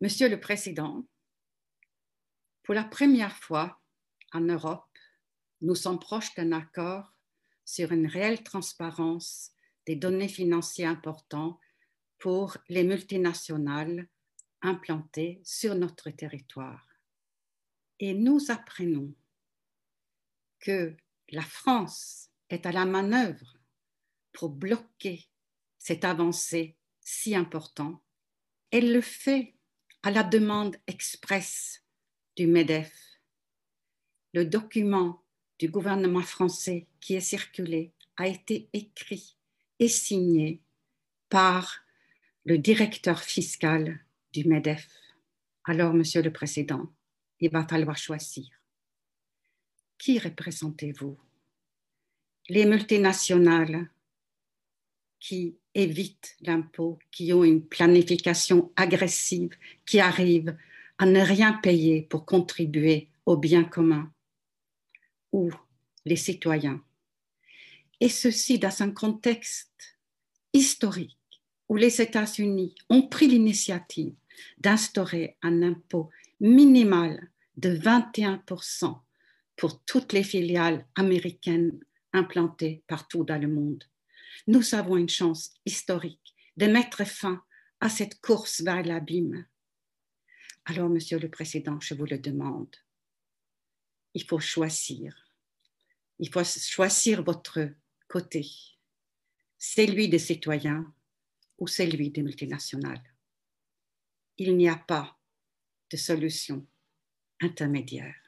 Monsieur le Président, pour la première fois en Europe, nous sommes proches d'un accord sur une réelle transparence des données financières importantes pour les multinationales implantées sur notre territoire. Et nous apprenons que la France est à la manœuvre pour bloquer cette avancée si importante. Elle le fait à la demande expresse du MEDEF. Le document du gouvernement français qui est circulé a été écrit et signé par le directeur fiscal du MEDEF. Alors, Monsieur le Président, il va falloir choisir. Qui représentez-vous? Les multinationales qui évitent l'impôt, qui ont une planification agressive, qui arrivent à ne rien payer pour contribuer au bien commun, ou les citoyens. Et ceci dans un contexte historique où les États-Unis ont pris l'initiative d'instaurer un impôt minimal de 21% pour toutes les filiales américaines implantées partout dans le monde. Nous avons une chance historique de mettre fin à cette course vers l'abîme. Alors, Monsieur le Président, je vous le demande, il faut choisir. Il faut choisir votre côté, celui des citoyens ou celui des multinationales. Il n'y a pas de solution intermédiaire.